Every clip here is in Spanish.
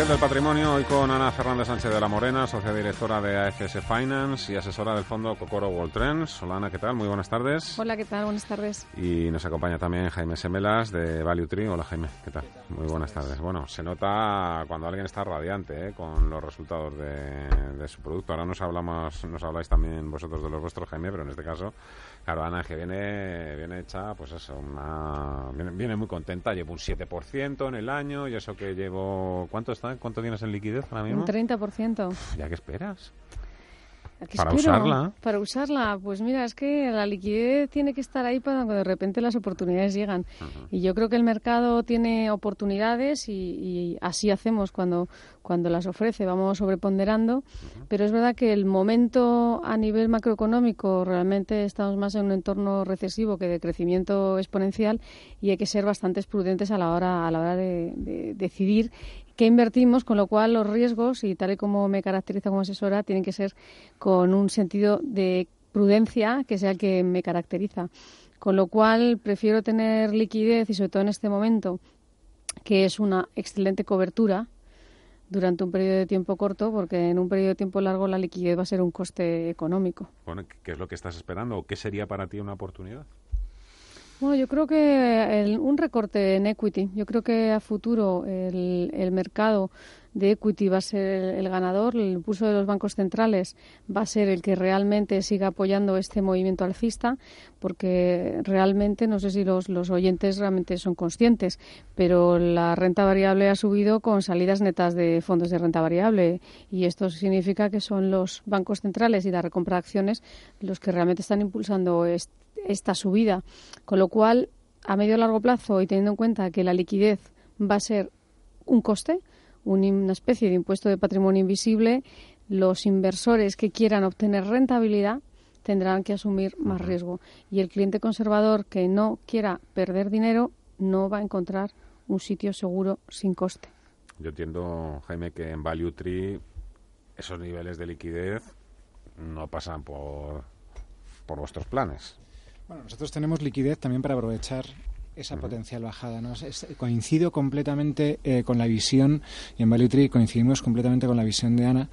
Del patrimonio hoy con Ana Fernández Sánchez de la Morena, socia directora de AFS Finance y asesora del fondo Cocoro World Trends. Hola Ana, ¿qué tal? Muy buenas tardes. Hola, ¿qué tal? Buenas tardes. Y nos acompaña también Jaime Semelas de Value Tree. Hola Jaime, ¿qué tal? Muy buenas tardes. Bueno, se nota cuando alguien está radiante ¿eh? con los resultados de, de, su producto. Ahora nos hablamos, nos habláis también vosotros de los vuestros, Jaime, pero en este caso, claro, Ana, que viene, viene hecha, pues eso, una, viene, viene muy contenta. Llevo un 7% en el año y eso que llevo, ¿cuánto está? ¿Cuánto tienes en liquidez ahora mismo? Un 30%. ¿Ya qué esperas? para espero? usarla. Para usarla, pues mira, es que la liquidez tiene que estar ahí para cuando de repente las oportunidades llegan. Uh -huh. Y yo creo que el mercado tiene oportunidades y, y, así hacemos cuando, cuando las ofrece, vamos sobreponderando. Uh -huh. Pero es verdad que el momento a nivel macroeconómico realmente estamos más en un entorno recesivo que de crecimiento exponencial y hay que ser bastante prudentes a la hora, a la hora de, de decidir qué invertimos, con lo cual los riesgos, y tal y como me caracteriza como asesora, tienen que ser con un sentido de prudencia que sea el que me caracteriza. Con lo cual prefiero tener liquidez y sobre todo en este momento, que es una excelente cobertura durante un periodo de tiempo corto, porque en un periodo de tiempo largo la liquidez va a ser un coste económico. Bueno, ¿Qué es lo que estás esperando qué sería para ti una oportunidad? Bueno, yo creo que el, un recorte en equity. Yo creo que a futuro el, el mercado de equity va a ser el, ganador. El impulso de los bancos centrales va a ser el que realmente siga apoyando este movimiento alcista, porque realmente, no sé si los, los oyentes realmente son conscientes, pero la renta variable ha subido con salidas netas de fondos de renta variable y esto significa que son los bancos centrales y la recompra de acciones los que realmente están impulsando este esta subida. Con lo cual, a medio y largo plazo, y teniendo en cuenta que la liquidez va a ser un coste, una especie de impuesto de patrimonio invisible, los inversores que quieran obtener rentabilidad tendrán que asumir más riesgo. Y el cliente conservador que no quiera perder dinero no va a encontrar un sitio seguro sin coste. Yo entiendo, Jaime, que en Value Tree esos niveles de liquidez no pasan por, por vuestros planes. Bueno, nosotros tenemos liquidez también para aprovechar esa potencial bajada. ¿no? Es, coincido completamente eh, con la visión, y en Value Tree coincidimos completamente con la visión de Ana,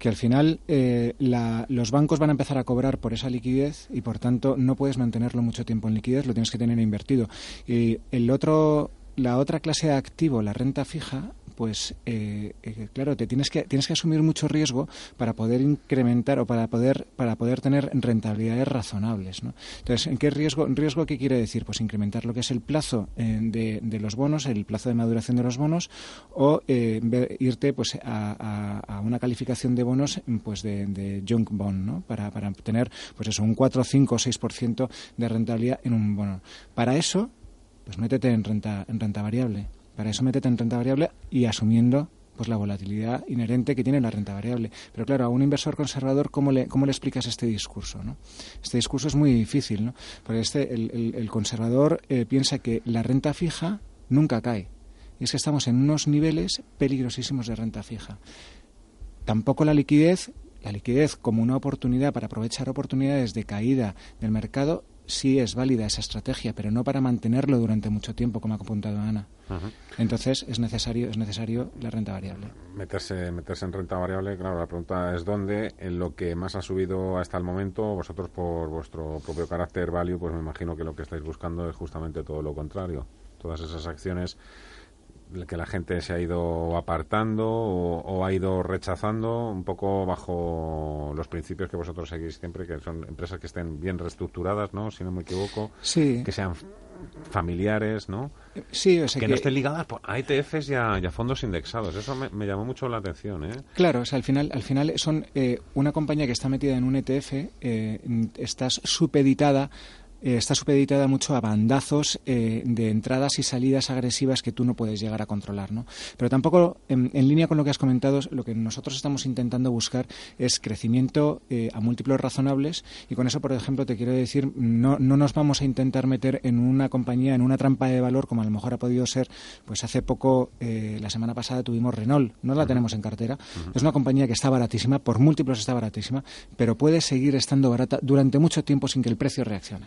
que al final eh, la, los bancos van a empezar a cobrar por esa liquidez y por tanto no puedes mantenerlo mucho tiempo en liquidez, lo tienes que tener invertido. Y el otro, la otra clase de activo, la renta fija, pues eh, eh, claro, te tienes que tienes que asumir mucho riesgo para poder incrementar o para poder para poder tener rentabilidades razonables, ¿no? Entonces, ¿en qué riesgo riesgo qué quiere decir? Pues incrementar lo que es el plazo eh, de, de, los bonos, el plazo de maduración de los bonos o irte pues a, a, a, una calificación de bonos pues de, de junk bond, ¿no? Para, para tener pues eso un 4, 5 o 6% de rentabilidad en un bono. Para eso, pues métete en renta en renta variable. Para eso métete en renta variable y asumiendo pues la volatilidad inherente que tiene la renta variable. Pero claro, a un inversor conservador, ¿cómo le, cómo le explicas este discurso? ¿no? Este discurso es muy difícil, ¿no? Porque este, el, conservador eh, piensa que la renta fija nunca cae. Y es que estamos en unos niveles peligrosísimos de renta fija. Tampoco la liquidez, la liquidez como una oportunidad para aprovechar oportunidades de caída del mercado, sí es válida esa estrategia, pero no para mantenerlo durante mucho tiempo, como ha apuntado Ana. Uh -huh. Entonces es necesario es necesario la renta variable. Meterse meterse en renta variable, claro, la pregunta es dónde, en lo que más ha subido hasta el momento, vosotros por vuestro propio carácter value, pues me imagino que lo que estáis buscando es justamente todo lo contrario. Todas esas acciones que la gente se ha ido apartando o, o, ha ido rechazando un poco bajo los principios que vosotros seguís siempre, que son empresas que estén bien reestructuradas, ¿no? Si no me equivoco, sí. que sean familiares, ¿no? Sí, que, no estén ligadas a ETFs y a, fondos indexados. Eso me, llamó mucho la atención. ¿eh? Claro, o sea, al final, al final son eh, una compañía que está metida en un ETF, eh, estás supeditada eh, está supeditada mucho a bandazos eh, de entradas y salidas agresivas que tú no puedes llegar a controlar. ¿no? Pero tampoco, en, línea con lo que has comentado, lo que nosotros estamos intentando buscar es crecimiento eh, a múltiplos razonables y con eso, por ejemplo, te quiero decir, no, no nos vamos a intentar meter en una compañía, en una trampa de valor como a lo mejor ha podido ser, pues hace poco, la semana pasada tuvimos Renault, no la tenemos en cartera, es una compañía que está baratísima, por múltiplos está baratísima, pero puede seguir estando barata durante mucho tiempo sin que el precio reaccione.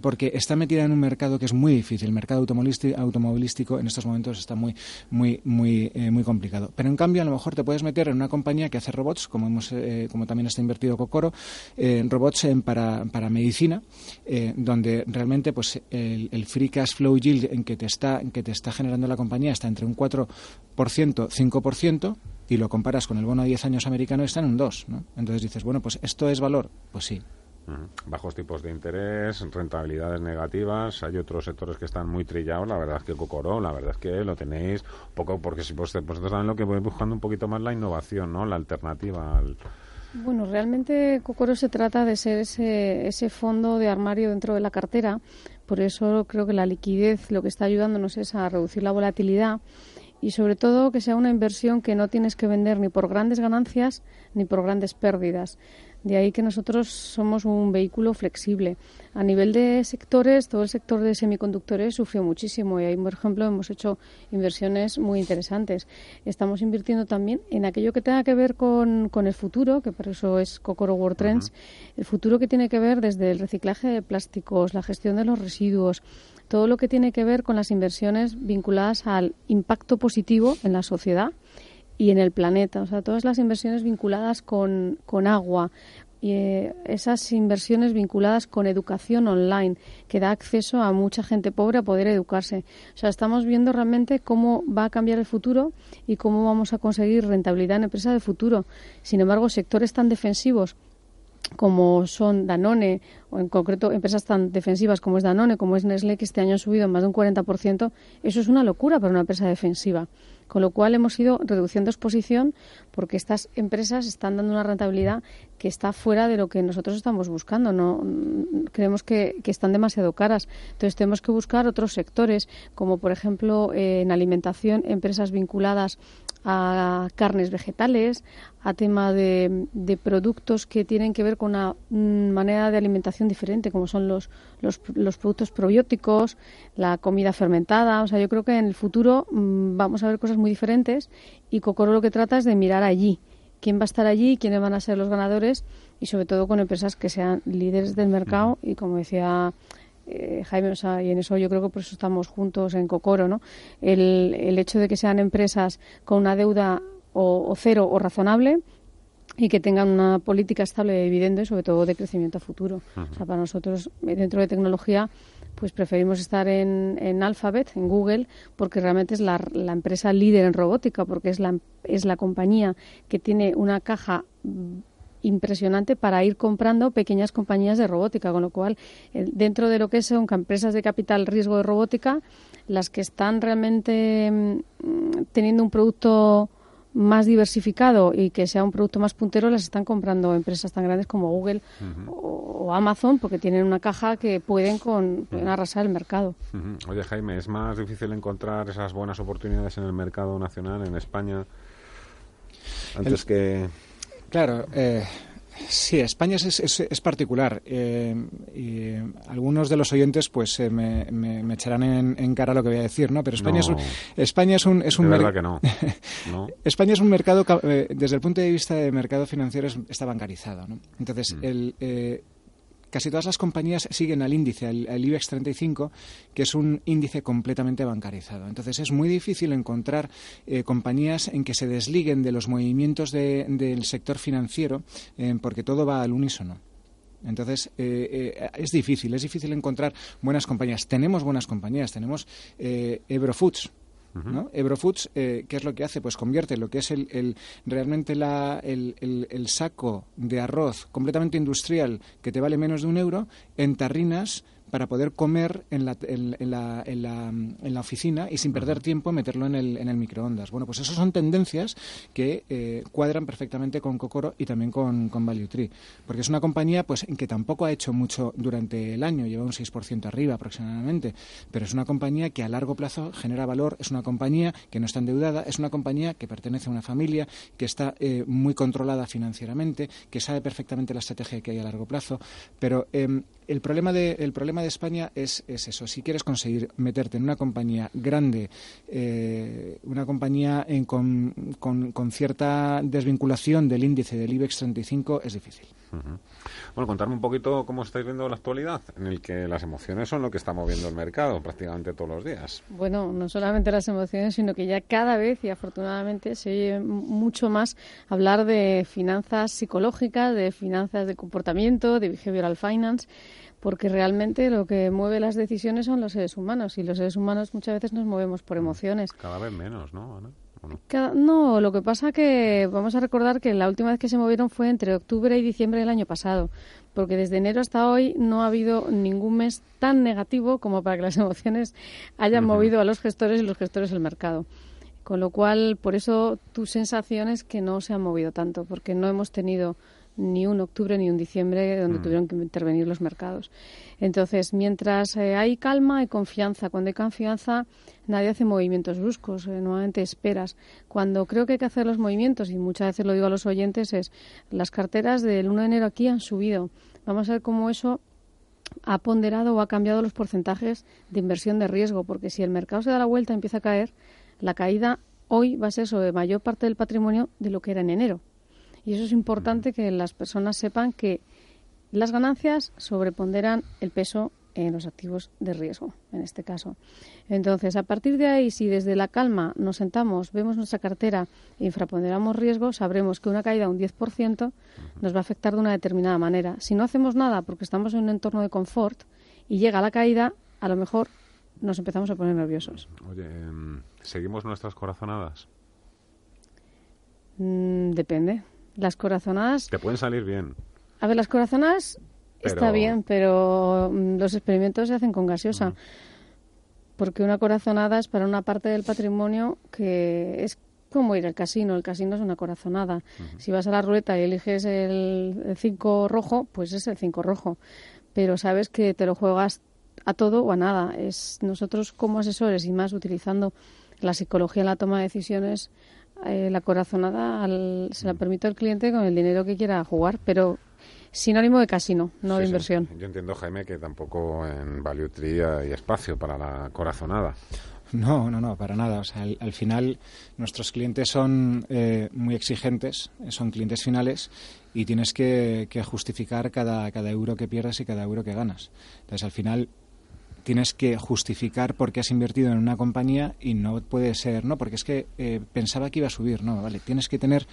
Porque está metida en un mercado que es muy difícil. El mercado automovilístico en estos momentos está muy, muy, muy, eh, muy complicado. Pero en cambio, a lo mejor te puedes meter en una compañía que hace robots, como hemos, eh, como también está invertido Cocoro, eh, robots para, para medicina, donde realmente pues el, free cash flow yield en que te está, en que te está generando la compañía está entre un 4%, 5%, y lo comparas con el bono a 10 años americano está en un 2, ¿no? Entonces dices, bueno, pues esto es valor. Pues sí, Bajos tipos de interés, rentabilidades negativas. Hay otros sectores que están muy trillados. La verdad es que Cocoró, la verdad es que lo tenéis poco, porque si vosotros, vosotros también lo que voy buscando un poquito más la innovación, ¿no? La alternativa Bueno, realmente Cocoro se trata de ser ese, ese fondo de armario dentro de la cartera. Por eso creo que la liquidez lo que está ayudándonos es a reducir la volatilidad y sobre todo que sea una inversión que no tienes que vender ni por grandes ganancias ni por grandes pérdidas. De ahí que nosotros somos un vehículo flexible. A nivel de sectores, todo el sector de semiconductores sufrió muchísimo y ahí, por ejemplo, hemos hecho inversiones muy interesantes. Estamos invirtiendo también en aquello que tenga que ver con, el futuro, que por eso es Cocoro World Trends, el futuro que tiene que ver desde el reciclaje de plásticos, la gestión de los residuos, todo lo que tiene que ver con las inversiones vinculadas al impacto positivo en la sociedad y en el planeta. O sea, todas las inversiones vinculadas con, con agua, y eh, esas inversiones vinculadas con educación online, que da acceso a mucha gente pobre a poder educarse. O sea, estamos viendo realmente cómo va a cambiar el futuro y cómo vamos a conseguir rentabilidad en empresas de futuro. Sin embargo, sectores tan defensivos como son Danone, o en concreto empresas tan defensivas como es Danone, como es Nestlé, que este año han subido más de un 40%, eso es una locura para una empresa defensiva. Con lo cual hemos ido reduciendo exposición porque estas empresas están dando una rentabilidad que está fuera de lo que nosotros estamos buscando. No creemos que, están demasiado caras. Entonces tenemos que buscar otros sectores, como por ejemplo eh, en alimentación, empresas vinculadas a carnes vegetales, a tema de, productos que tienen que ver con una manera de alimentación diferente, como son los, los, productos probióticos, la comida fermentada. O sea, yo creo que en el futuro mm, vamos a ver cosas muy diferentes y Cocoro lo que trata es de mirar allí quién va a estar allí, quiénes van a ser los ganadores y sobre todo con empresas que sean líderes del mercado y como decía eh, Jaime, o sea, y en eso yo creo que por eso estamos juntos en Cocoro, ¿no? El, el hecho de que sean empresas con una deuda o, cero o razonable y que tengan una política estable de dividendos y sobre todo de crecimiento a futuro. O sea, para nosotros, dentro de tecnología, pues preferimos estar en, en Alphabet, en Google, porque realmente es la, la, empresa líder en robótica, porque es la, es la compañía que tiene una caja impresionante para ir comprando pequeñas compañías de robótica, con lo cual dentro de lo que son empresas de capital riesgo de robótica, las que están realmente mm, teniendo un producto más diversificado y que sea un producto más puntero, las están comprando empresas tan grandes como Google o, Amazon, porque tienen una caja que pueden, con, arrasar el mercado. Oye, Jaime, ¿es más difícil encontrar esas buenas oportunidades en el mercado nacional, en España, antes que Claro, eh, sí, España es, es, particular. Eh, y algunos de los oyentes pues eh, me, me, echarán en, cara lo que voy a decir, ¿no? Pero España es un, España es un, es un no. España es un mercado desde el punto de vista de mercado financiero está bancarizado, ¿no? Entonces mm. el casi todas las compañías siguen al índice, al, IBEX 35, que es un índice completamente bancarizado. Entonces es muy difícil encontrar eh, compañías en que se desliguen de los movimientos del sector financiero eh, porque todo va al unísono. Entonces, eh, es difícil, es difícil encontrar buenas compañías. Tenemos buenas compañías, tenemos ¿no? Ebrofoods, eh, ¿qué es lo que hace? Pues convierte lo que es el, realmente la, el, saco de arroz completamente industrial que te vale menos de un euro en tarrinas para poder comer en la, en, la, en, la, en la, oficina y sin perder tiempo meterlo en el, en el microondas. Bueno, pues esas son tendencias que eh, cuadran perfectamente con Cocoro y también con, con Value Tree, porque es una compañía pues que tampoco ha hecho mucho durante el año, lleva un 6% arriba aproximadamente, pero es una compañía que a largo plazo genera valor, es una compañía que no está endeudada, es una compañía que pertenece a una familia, que está eh, muy controlada financieramente, que sabe perfectamente la estrategia que hay a largo plazo, pero em, el problema de, el problema de España es, es, eso. Si quieres conseguir meterte en una compañía grande, eh, una compañía en, con, con, cierta desvinculación del índice del IBEX 35, es difícil. Bueno, contarme un poquito cómo estáis viendo la actualidad, en el que las emociones son lo que está moviendo el mercado prácticamente todos los días. Bueno, no solamente las emociones, sino que ya cada vez y afortunadamente se oye mucho más hablar de finanzas psicológicas, de finanzas de comportamiento, de behavioral finance porque realmente lo que mueve las decisiones son los seres humanos y los seres humanos muchas veces nos movemos por mm. emociones. Cada vez menos, ¿no? No? lo que pasa que vamos a recordar que la última vez que se movieron fue entre octubre y diciembre del año pasado, porque desde enero hasta hoy no ha habido ningún mes tan negativo como para que las emociones hayan movido a los gestores y los gestores el mercado. Con lo cual, por eso tu sensación es que no se han movido tanto, porque no hemos tenido ni un octubre ni un diciembre donde mm. tuvieron que intervenir los mercados. Entonces, mientras eh, hay calma y confianza, cuando hay confianza, nadie hace movimientos bruscos, eh, nuevamente esperas. Cuando creo que hay que hacer los movimientos, y muchas veces lo digo a los oyentes, es las carteras del 1 de enero aquí han subido. Vamos a ver cómo eso ha ponderado o ha cambiado los porcentajes de inversión de riesgo, porque si el mercado se da la vuelta y empieza a caer, la caída hoy va a ser sobre mayor parte del patrimonio de lo que era en enero. Y eso es importante que las personas sepan que las ganancias sobreponderan el peso en los activos de riesgo, en este caso. Entonces, a partir de ahí, si desde la calma nos sentamos, vemos nuestra cartera e infraponderamos riesgo, sabremos que una caída de un 10% nos va a afectar de una determinada manera. Si no hacemos nada porque estamos en un entorno de confort y llega la caída, a lo mejor nos empezamos a poner nerviosos. Oye, em, ¿seguimos nuestras corazonadas? Mm, depende. Las corazonadas... Te pueden salir bien. A ver, las corazonadas está bien, pero mm, los experimentos se hacen con gaseosa. Porque una corazonada es para una parte del patrimonio que es como ir al casino. El casino es una corazonada. Si vas a la ruleta y eliges el 5 rojo, pues es el 5 rojo. Pero sabes que te lo juegas a todo o a nada. Es nosotros como asesores y más utilizando la psicología en la toma de decisiones eh, la corazonada se la permite al cliente con el dinero que quiera jugar, pero sinónimo de casino, no de inversión. Yo entiendo, Jaime, que tampoco en Value Tree hay espacio para la corazonada. No, no, no, para nada. O sea, al, final nuestros clientes son eh, muy exigentes, son clientes finales y tienes que, que justificar cada, cada euro que pierdas y cada euro que ganas. Entonces, al final tienes que justificar por qué has invertido en una compañía y no puede ser, no, porque es que eh, pensaba que iba a subir, no, vale, tienes que tener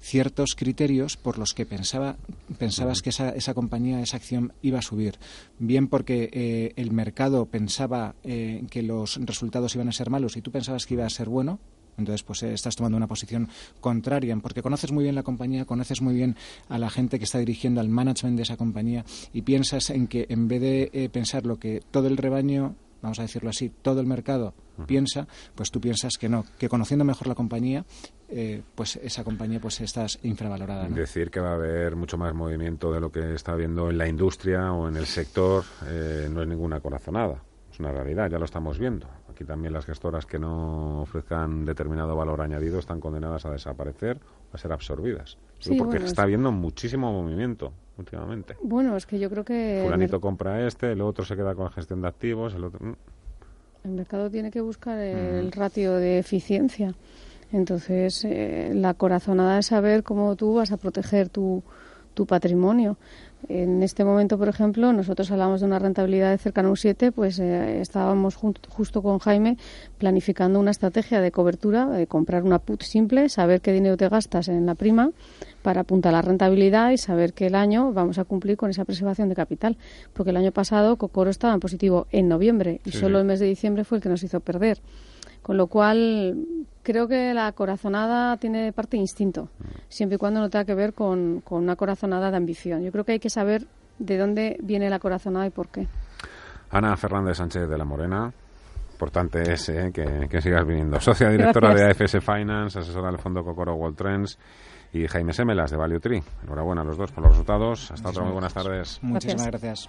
ciertos criterios por los que pensaba, pensabas que esa, esa compañía, esa acción iba a subir, bien porque eh, el mercado pensaba eh, que los resultados iban a ser malos y tú pensabas que iba a ser bueno, entonces, pues eh, estás tomando una posición contraria, porque conoces muy bien la compañía, conoces muy bien a la gente que está dirigiendo al management de esa compañía y piensas en que en vez de eh, pensar lo que todo el rebaño vamos a decirlo así, todo el mercado piensa, pues tú piensas que no, que conociendo mejor la compañía, eh, pues esa compañía pues estás infravalorada. Decir que va a haber mucho más movimiento de lo que está habiendo en la industria o en el sector no es ninguna corazonada, una realidad, ya lo estamos viendo. Aquí también las gestoras que no ofrezcan determinado valor añadido están condenadas a desaparecer o a ser absorbidas. porque está habiendo muchísimo movimiento últimamente. Bueno, es que yo creo que... Fulanito compra este, el otro se queda con la gestión de activos, el otro... El mercado tiene que buscar el mm. ratio de eficiencia. Entonces, eh, la corazonada es saber cómo tú vas a proteger tu, tu patrimonio. En este momento, por ejemplo, nosotros hablamos de una rentabilidad de cercano a un 7, pues eh, estábamos justo con Jaime planificando una estrategia de cobertura, de comprar una put simple, saber qué dinero te gastas en la prima para apuntar la rentabilidad y saber que el año vamos a cumplir con esa preservación de capital. Porque el año pasado Cocoro estaba en positivo en noviembre y solo el mes de diciembre fue el que nos hizo perder. Con lo cual, creo que la corazonada tiene parte de instinto, siempre y cuando no tenga que ver con, con una corazonada de ambición. Yo creo que hay que saber de dónde viene la corazonada y por qué. Ana Fernández Sánchez de la Morena. Importante es eh, que, sigas viniendo. Socia directora de AFS Finance, asesora del Fondo Cocoro World Trends y Jaime Semelas de Value Tree. Enhorabuena a los dos por los resultados. Hasta otra muy buenas tardes. Muchísimas gracias.